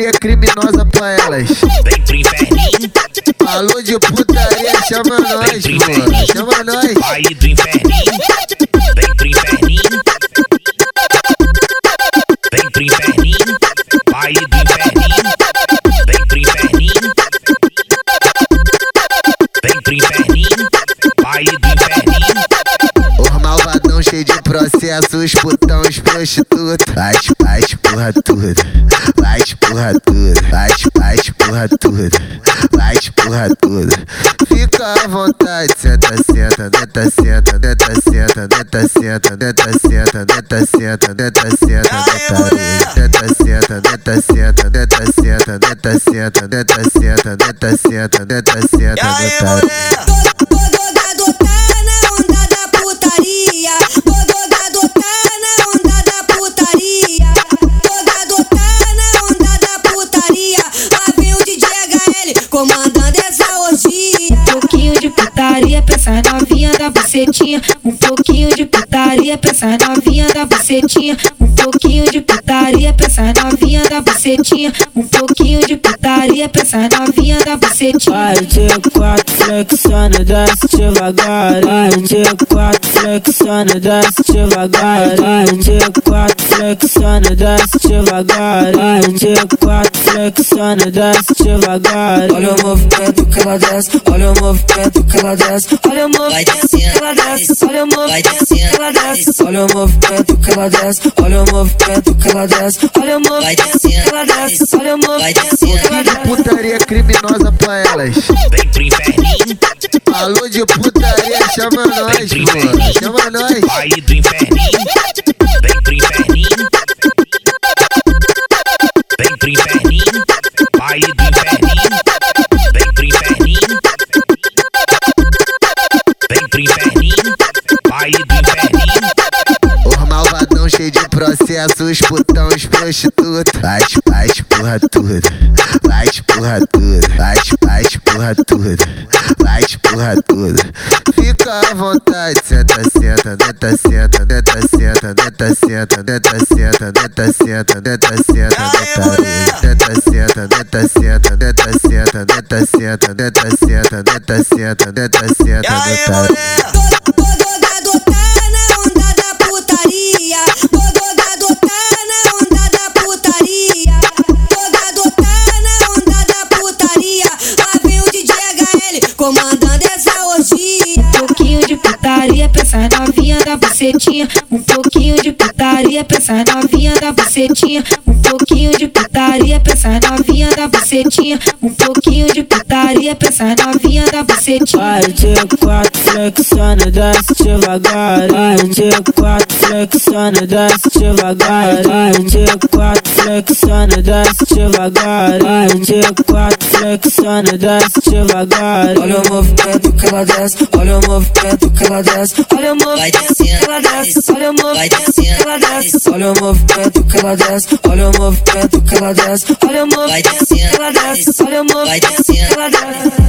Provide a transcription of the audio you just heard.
putaria criminosa pra elas. Vem pro inferninho, Falou de putaria, chama nós, pô. Chama nós. baile do inferninho. Vem pro inferninho. Vem pro inferninho, baile do inferninho. Vem pro inferninho. Vem pro inferninho, baile do inferninho. Os malvadão cheio de processos, putão, os prostitutos. Faz, faz porra tudo. Faz porra tudo. Faz, faz porra tudo. Faz porra tudo. Fica à vontade, senta, senta, neta, senta, neta, senta, neta, senta, neta, senta, neta, senta, neta, senta, neta, senta, neta, senta, neta, senta, neta, senta, neta, senta, neta, senta, neta, senta, neta. Bodogado putaria pra essa novinha da bucetinha. Um pouquinho de putaria pra essa novinha da bucetinha. Um de putaria pra essa novinha da bucetinha. Um pouquinho de putaria pra essa novinha da bucetinha. Vai de quatro flexando, desce devagar. Vai de quatro flexando, desce devagar. Vai de quatro flexando, desce devagar. Vai de quatro flexando, desce devagar. Olha o movimento que ela desce, olha o movimento que ela desce, olha o movimento que ela desce, olha o movimento que ela desce, olha o movimento que ela desce, olha o movimento que ela desce, olha o que ela desce, olha o que ela desce. Putaria criminosa pra elas. Vem pro inferninho, Falou de putaria, chama nós, pô. Chama nós. baile do inferninho. Vem pro inferninho. Vem pro inferninho, baile do inferninho. Vem pro inferninho. Vem pro inferninho, cheio de processos, putão, os prostitutos. Faz, faz porra tudo. Faz porra tudo. Faz, faz porra tudo. Faz porra tudo. Fica à vontade, senta, senta, neta, senta, neta, senta, neta, senta, neta, senta, neta, senta, neta, senta, neta, senta, neta, senta, neta, senta, neta, senta, neta, senta, neta, senta, neta, senta, neta. Bodogado comandando essa orgia. Um pouquinho de putaria pra essa novinha da bucetinha. Um pouquinho de putaria pra essa novinha da bucetinha. Um pouquinho de putaria pra essa novinha da bucetinha. Um pouquinho de putaria pra essa novinha da bucetinha. Vai de quatro flexando, desce devagar. Vai de quatro flexando, desce devagar. Vai de quatro flexando, desce devagar. Vai de quatro flexando, desce devagar. Olha o movimento que ela desce, olha o movimento que ela desce, olha o movimento que ela desce, olha o movimento que ela desce, olha o movimento que ela desce, olha o movimento que ela desce, olha o movimento que ela desce, olha o movimento que ela desce.